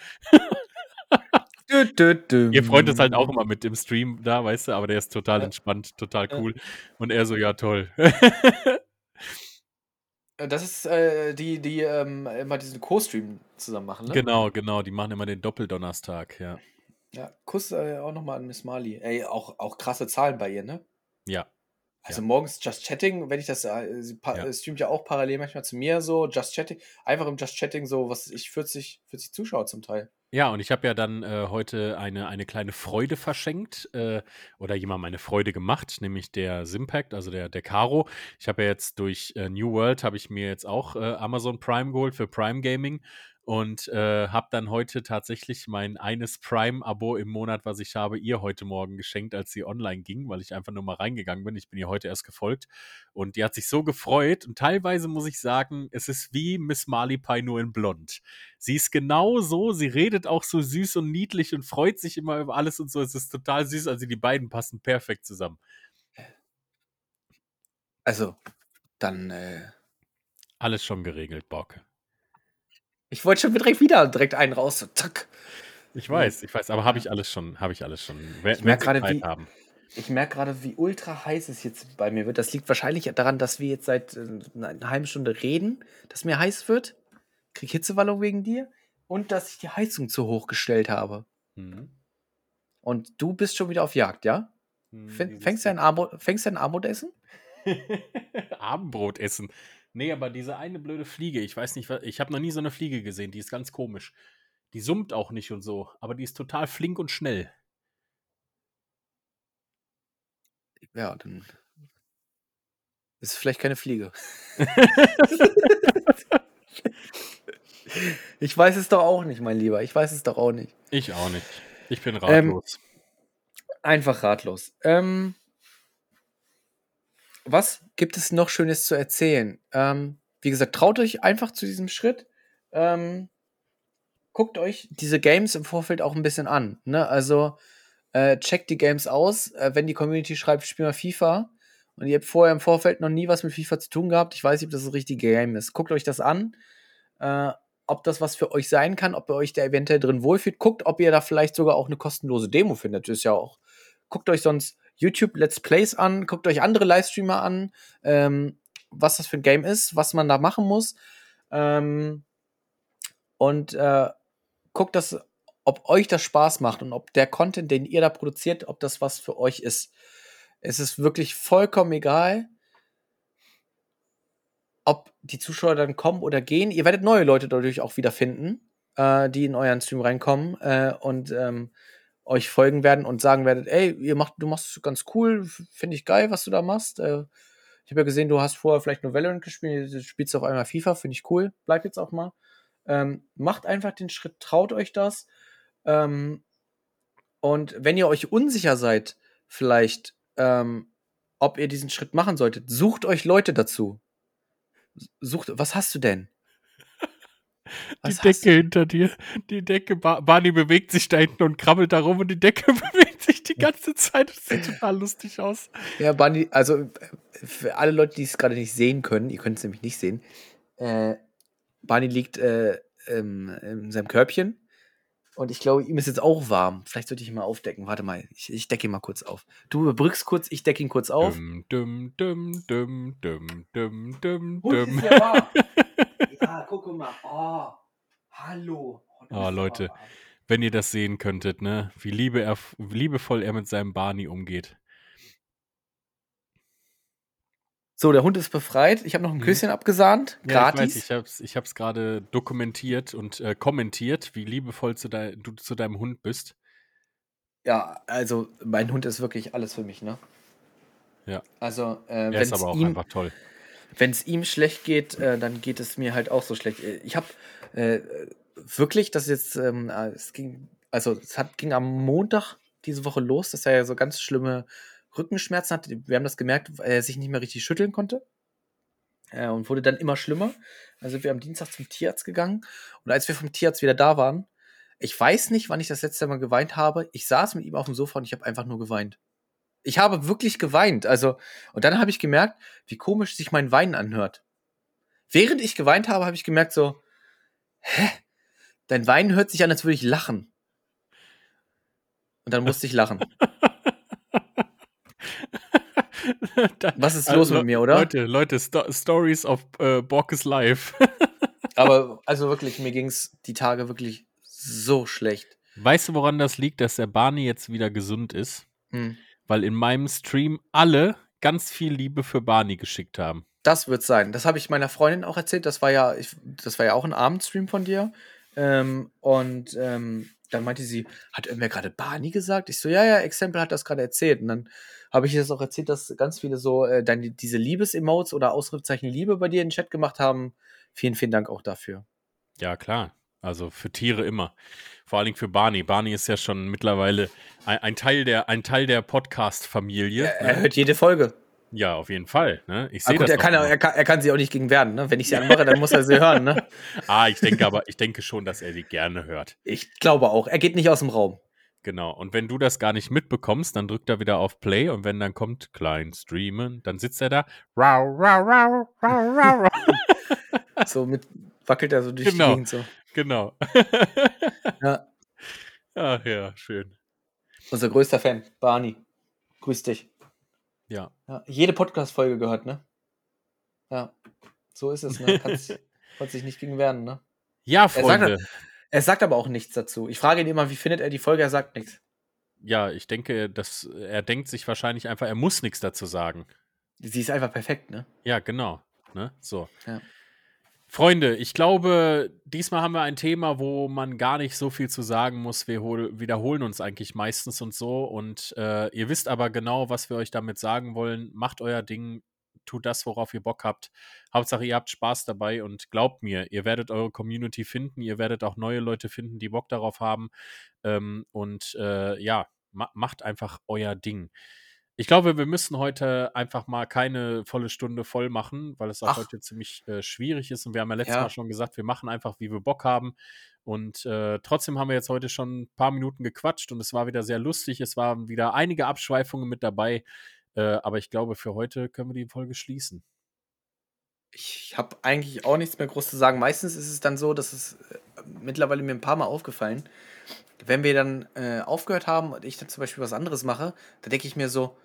Ihr Freund ist halt auch immer mit im Stream da, weißt du, aber der ist total entspannt, total cool. Und er so, ja, toll. das ist äh, die, die ähm, immer diesen Co-Stream zusammen machen, ne? Genau, genau, die machen immer den Doppeldonnerstag, ja. Ja, Kuss äh, auch nochmal an Miss Marley. Ey, auch, auch krasse Zahlen bei ihr, ne? Ja. Also ja. morgens Just Chatting, wenn ich das, äh, sie ja. streamt ja auch parallel manchmal zu mir so, Just Chatting, einfach im Just Chatting so, was ich, 40, 40 Zuschauer zum Teil. Ja, und ich habe ja dann äh, heute eine, eine kleine Freude verschenkt äh, oder jemand meine Freude gemacht, nämlich der Simpact, also der, der Caro. Ich habe ja jetzt durch äh, New World, habe ich mir jetzt auch äh, Amazon Prime geholt für Prime Gaming und äh, habe dann heute tatsächlich mein eines Prime-Abo im Monat, was ich habe, ihr heute Morgen geschenkt, als sie online ging, weil ich einfach nur mal reingegangen bin. Ich bin ihr heute erst gefolgt und die hat sich so gefreut und teilweise muss ich sagen, es ist wie Miss Marley Pie nur in blond. Sie ist genau so, sie redet auch so süß und niedlich und freut sich immer über alles und so. Es ist total süß, also die beiden passen perfekt zusammen. Also, dann. Äh, Alles schon geregelt, Bock. Ich wollte schon direkt wieder direkt einen raus. So, zack. Ich weiß, ich weiß, aber habe ich alles schon, habe ich alles schon. Wenn, Ich wenn merk Sie gerade, wie- haben. Ich merke gerade, wie ultra heiß es jetzt bei mir wird. Das liegt wahrscheinlich daran, dass wir jetzt seit äh, einer halben Stunde reden, dass mir heiß wird. Krieg Hitzewallung wegen dir. Und dass ich die Heizung zu hoch gestellt habe. Mhm. Und du bist schon wieder auf Jagd, ja? Hm, dieses- Fängst du ein Armut, fängst du ein Armut essen? Abendbrot essen. Nee, aber diese eine blöde Fliege, ich weiß nicht, ich habe noch nie so eine Fliege gesehen, die ist ganz komisch. Die summt auch nicht und so, aber die ist total flink und schnell. Ja, dann ist es vielleicht keine Fliege. ich weiß es doch auch nicht, mein Lieber. Ich weiß es doch auch nicht. Ich auch nicht. Ich bin Ähm, ratlos. Einfach ratlos. Ähm, was gibt es noch Schönes zu erzählen? Ähm, wie gesagt, traut euch einfach zu diesem Schritt. Ähm, guckt euch diese Games im Vorfeld auch ein bisschen an. Ne? Also äh, checkt die Games aus. Äh, wenn die Community schreibt, spiel mal FIFA und ihr habt vorher im Vorfeld noch nie was mit FIFA zu tun gehabt, ich weiß nicht, ob das das richtige Game ist. Guckt euch das an. Äh, ob das was für euch sein kann, ob ihr euch da eventuell drin wohlfühlt. Guckt, ob ihr da vielleicht sogar auch eine kostenlose Demo findet. Ist ja auch. Guckt euch sonst YouTube Let's Plays an, guckt euch andere Livestreamer an, ähm, was das für ein Game ist, was man da machen muss. Ähm, und äh, guckt, dass, ob euch das Spaß macht und ob der Content, den ihr da produziert, ob das was für euch ist. Es ist wirklich vollkommen egal, ob die Zuschauer dann kommen oder gehen. Ihr werdet neue Leute dadurch auch wieder finden, äh, die in euren Stream reinkommen äh, und ähm, euch folgen werden und sagen werdet, ey, ihr macht, du machst es ganz cool, finde ich geil, was du da machst. Äh, ich habe ja gesehen, du hast vorher vielleicht nur Valorant gespielt, jetzt spielst du auf einmal FIFA, finde ich cool. Bleib jetzt auch mal. Ähm, macht einfach den Schritt, traut euch das. Ähm, und wenn ihr euch unsicher seid, vielleicht, ähm, ob ihr diesen Schritt machen solltet, sucht euch Leute dazu. Sucht, was hast du denn? Die Was hast Decke hinter dir. Die Decke, Bar Barney bewegt sich da hinten und krabbelt da rum und die Decke bewegt sich die ganze Zeit. Das sieht total lustig aus. Ja, Bunny, also für alle Leute, die es gerade nicht sehen können, ihr könnt es nämlich nicht sehen, äh, Barney liegt äh, ähm, in seinem Körbchen und ich glaube, ihm ist jetzt auch warm. Vielleicht sollte ich ihn mal aufdecken. Warte mal, ich, ich decke ihn mal kurz auf. Du überbrückst kurz, ich decke ihn kurz auf. Dum, dum, dum, dum, dum, dum, dum, dum. ist ja warm. ja, guck mal. Oh, hallo. Oh, Ah, aber Leute. Wenn ihr das sehen könntet, ne? Wie liebe er, wie liebevoll er mit seinem Barney umgeht. So, der Hund ist befreit. Ich habe noch ein Mhm. Küsschen abgesahnt. Ja, gratis. ich weiß, ich hab's, ich hab's gerade dokumentiert und äh, kommentiert, wie liebevoll zu dei du zu deinem Hund bist. Ja, also mein Hund ist wirklich alles für mich, ne? Ja. Also, äh, Er ist aber auch ihm, einfach toll. Wenn es ihm schlecht geht, äh, dann geht es mir halt auch so schlecht. Äh, Ich habe äh, wirklich, das ist jetzt, ähm, äh, es ging, also es hat, ging am Montag diese Woche los, dass er ja so ganz schlimme Rückenschmerzen hatte. Wir haben das gemerkt, weil er sich nicht mehr richtig schütteln konnte. Äh, und wurde dann immer schlimmer. Also wir am Dienstag zum Tierarzt gegangen. Und als wir vom Tierarzt wieder da waren, ich weiß nicht, wann ich das letzte Mal geweint habe. Ich saß mit ihm auf dem Sofa und ich habe einfach nur geweint. Ich habe wirklich geweint. Also, und dann habe ich gemerkt, wie komisch sich mein Weinen anhört. Während ich geweint habe, habe ich gemerkt so, hä? Dein Weinen hört sich an, als würde ich lachen. Und dann musste ich lachen. Was ist los mit Le- mir, oder? Leute, Leute, Sto Stories of äh, Borkes Life. Aber also wirklich, mir ging es die Tage wirklich so schlecht. weißt du, woran das liegt, dass der Barney jetzt wieder gesund ist? Hm. Weil in meinem Stream alle ganz viel Liebe für Barney geschickt haben. Das wird sein. Das habe ich meiner Freundin auch erzählt. Das war ja, ich, das war ja auch ein Abendstream von dir. Ähm, und ähm, dann meinte sie, hat irgendwer gerade Barney gesagt? Ich so, ja, ja, Exempel hat das gerade erzählt. Und dann habe ich das auch erzählt, dass ganz viele so äh, dann diese Liebes-Emotes oder Ausrufezeichen Liebe bei dir in den Chat gemacht haben. Vielen, vielen Dank auch dafür. Ja, klar. Also für Tiere immer. Vor allen Dingen für Barney. Barney ist ja schon mittlerweile ein, ein Teil der, ein Teil der Podcast-Familie. Er, er hört jede Folge. Ja, auf jeden Fall. Ne? Ich Ah, sehe das er kann, er, kann, er kann sie auch nicht gegen werden. Ne? Wenn ich sie anmache, dann muss er sie hören. Ne? Ah, ich denke aber, ich denke schon, dass er die gerne hört. Ich glaube auch. Er geht nicht aus dem Raum. Genau. Und wenn du das gar nicht mitbekommst, dann drückt er wieder auf Play und wenn dann kommt klein streamen, dann sitzt er da. Rau, rau, rau, rau, rau, rau. So mit wackelt er so durch Genau. die Gegend. So. Genau. Ja. Ach ja, schön. Unser größter Fan, Barney. Grüß dich. Ja. Ja, jede Podcast-Folge gehört, ne? Ja, so ist es, ne? Kannst, kannst dich nicht gegen werden, ne? Ja, sagt Freunde. Er sagt aber auch nichts dazu. Ich frage ihn immer, wie findet er die Folge? Er sagt nichts. Ja, ich denke, dass er denkt sich wahrscheinlich einfach, er muss nichts dazu sagen. Sie ist einfach perfekt, ne? Ja, genau. Ne? So. Ja. Freunde, ich glaube, diesmal haben wir ein Thema, wo man gar nicht so viel zu sagen muss. Wir hol- wiederholen uns eigentlich meistens und so. Und äh, ihr wisst aber genau, was wir euch damit sagen wollen. Macht euer Ding, tut das, worauf ihr Bock habt. Hauptsache, ihr habt Spaß dabei und glaubt mir, ihr werdet eure Community finden. Ihr werdet auch neue Leute finden, die Bock darauf haben. Ähm, und äh, ja, ma macht einfach euer Ding. Ich glaube, wir müssen heute einfach mal keine volle Stunde voll machen, weil es auch Ach. heute ziemlich äh, schwierig ist. Und wir haben ja letztes Ja. Mal schon gesagt, wir machen einfach, wie wir Bock haben. Und äh, trotzdem haben wir jetzt heute schon ein paar Minuten gequatscht und es war wieder sehr lustig. Es waren wieder einige Abschweifungen mit dabei. Äh, aber ich glaube, für heute können wir die Folge schließen. Ich habe eigentlich auch nichts mehr groß zu sagen. Meistens ist es dann so, dass es äh, mittlerweile mir ein paar Mal aufgefallen, wenn wir dann äh, aufgehört haben und ich dann zum Beispiel was anderes mache, da denke ich mir so,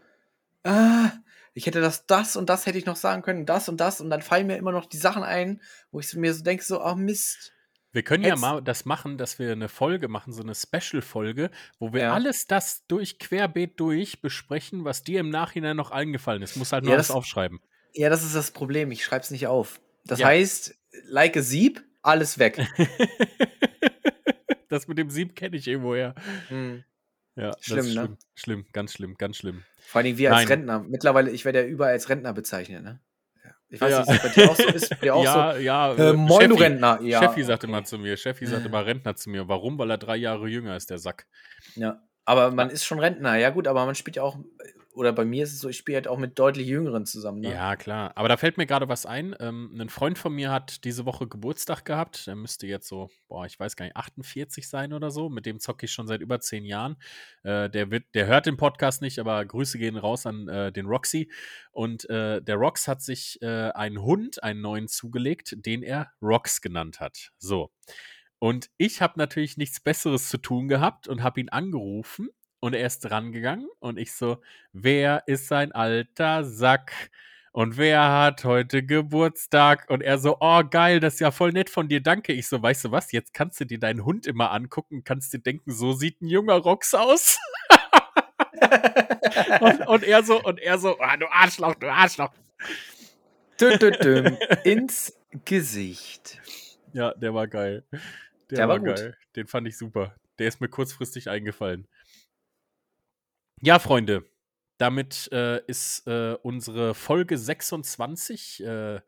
ah, ich hätte das, das und das hätte ich noch sagen können, das und das und dann fallen mir immer noch die Sachen ein, wo ich mir so denke, so, oh Mist. Wir können ja Jetzt- mal das machen, dass wir eine Folge machen, so eine Special-Folge, wo wir Ja. alles das durch querbeet durch besprechen, was dir im Nachhinein noch eingefallen ist. Muss halt Ja, nur alles das- aufschreiben. Ja, das ist das Problem, ich schreibe es nicht auf. Das Ja. heißt, like a Sieb, alles weg. das mit dem Sieb kenne ich irgendwoher. Hm. Ja, Schlimm, ne? schlimm. Schlimm, ganz schlimm, ganz schlimm. Vor allem wir als Nein. Rentner. Mittlerweile, ich werde ja überall als Rentner bezeichnet, ne? Ich weiß Ja. nicht, bei dir auch so ist. Bei dir auch ja, ja. so. Äh, moin, du Cheffi- Rentner. Ja, Cheffi sagt immer zu mir, Cheffi sagt immer Rentner zu mir. Warum? Weil er drei Jahre jünger ist, der Sack. Ja. Aber man ist schon Rentner. Ja, gut, aber man spielt ja auch. Oder bei mir ist es so, ich spiele halt auch mit deutlich Jüngeren zusammen. Ne? Ja, klar. Aber da fällt mir gerade was ein. Ähm, ein Freund von mir hat diese Woche Geburtstag gehabt. Der müsste jetzt so, boah, ich weiß gar nicht, 48 sein oder so. Mit dem zocke ich schon seit über zehn Jahren. Äh, der, wird, der hört den Podcast nicht, aber Grüße gehen raus an äh, den Roxy. Und äh, der Rox hat sich äh, einen Hund, einen neuen zugelegt, den er Rox genannt hat. So. Und ich habe natürlich nichts Besseres zu tun gehabt und habe ihn angerufen und er ist drangegangen und ich so, wer ist sein alter Sack? Und wer hat heute Geburtstag? Und er so, oh geil, das ist ja voll nett von dir, danke. Ich so, weißt du was, jetzt kannst du dir deinen Hund immer angucken, kannst dir denken, so sieht ein junger Rox aus. und, und er so, und er so, ah, du Arschloch, du Arschloch. Düm, düm, düm. Ins Gesicht. Ja, der war geil. Der, Der war, war gut. geil. Den fand ich super. Der ist mir kurzfristig eingefallen. Ja, Freunde, damit äh, ist äh, unsere Folge 26 äh,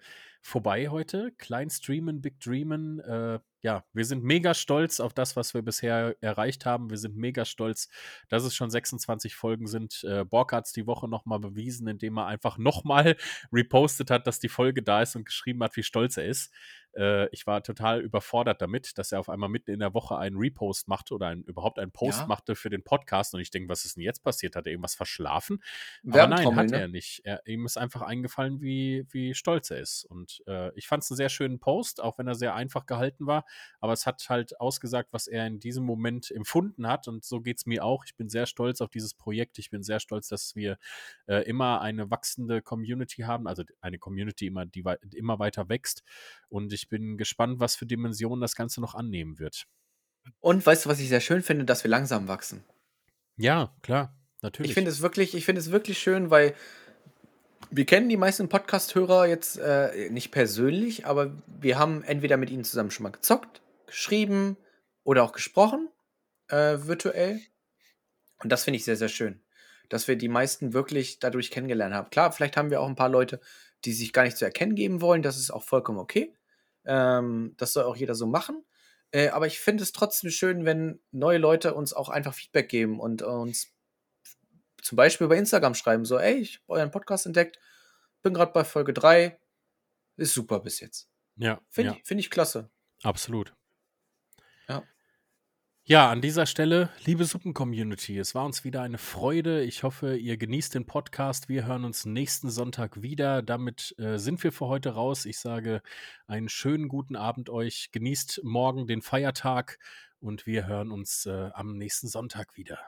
vorbei heute. Klein streamen, big dreamen. Äh, ja, wir sind mega stolz auf das, was wir bisher erreicht haben. Wir sind mega stolz, dass es schon 26 Folgen sind. Äh, Borg hat es die Woche nochmal bewiesen, indem er einfach nochmal repostet hat, dass die Folge da ist und geschrieben hat, wie stolz er ist. Äh, ich war total überfordert damit, dass er auf einmal mitten in der Woche einen Repost machte oder ein, überhaupt einen Post Ja. machte für den Podcast. Und ich denke, was ist denn jetzt passiert? Hat er irgendwas verschlafen? Aber nein, hat ne? er nicht. Er, ihm ist einfach eingefallen, wie, wie stolz er ist. Und äh, ich fand es einen sehr schönen Post, auch wenn er sehr einfach gehalten war. Aber es hat halt ausgesagt, was er in diesem Moment empfunden hat. Und so geht es mir auch. Ich bin sehr stolz auf dieses Projekt. Ich bin sehr stolz, dass wir äh, immer eine wachsende Community haben. Also eine Community, immer, die wei- immer weiter wächst. Und ich bin gespannt, was für Dimensionen das Ganze noch annehmen wird. Und weißt du, was ich sehr schön finde, dass wir langsam wachsen. Ja, klar. Natürlich. Ich finde es wirklich, ich finde es wirklich schön, weil wir kennen die meisten Podcast-Hörer jetzt äh, nicht persönlich, aber wir haben entweder mit ihnen zusammen schon mal gezockt, geschrieben oder auch gesprochen, äh, virtuell. Und das finde ich sehr, sehr schön, dass wir die meisten wirklich dadurch kennengelernt haben. Klar, vielleicht haben wir auch ein paar Leute, die sich gar nicht zu erkennen geben wollen. Das ist auch vollkommen okay. Ähm, das soll auch jeder so machen. Äh, aber ich finde es trotzdem schön, wenn neue Leute uns auch einfach Feedback geben und uns zum Beispiel bei Instagram schreiben, so, ey, ich habe euren Podcast entdeckt, bin gerade bei Folge 3, ist super bis jetzt. Ja. Finde ja. ich, find ich klasse. Absolut. Ja. An dieser Stelle, liebe Suppen-Community, es war uns wieder eine Freude. Ich hoffe, ihr genießt den Podcast. Wir hören uns nächsten Sonntag wieder. Damit äh, sind wir für heute raus. Ich sage einen schönen guten Abend euch. Genießt morgen den Feiertag und wir hören uns äh, am nächsten Sonntag wieder.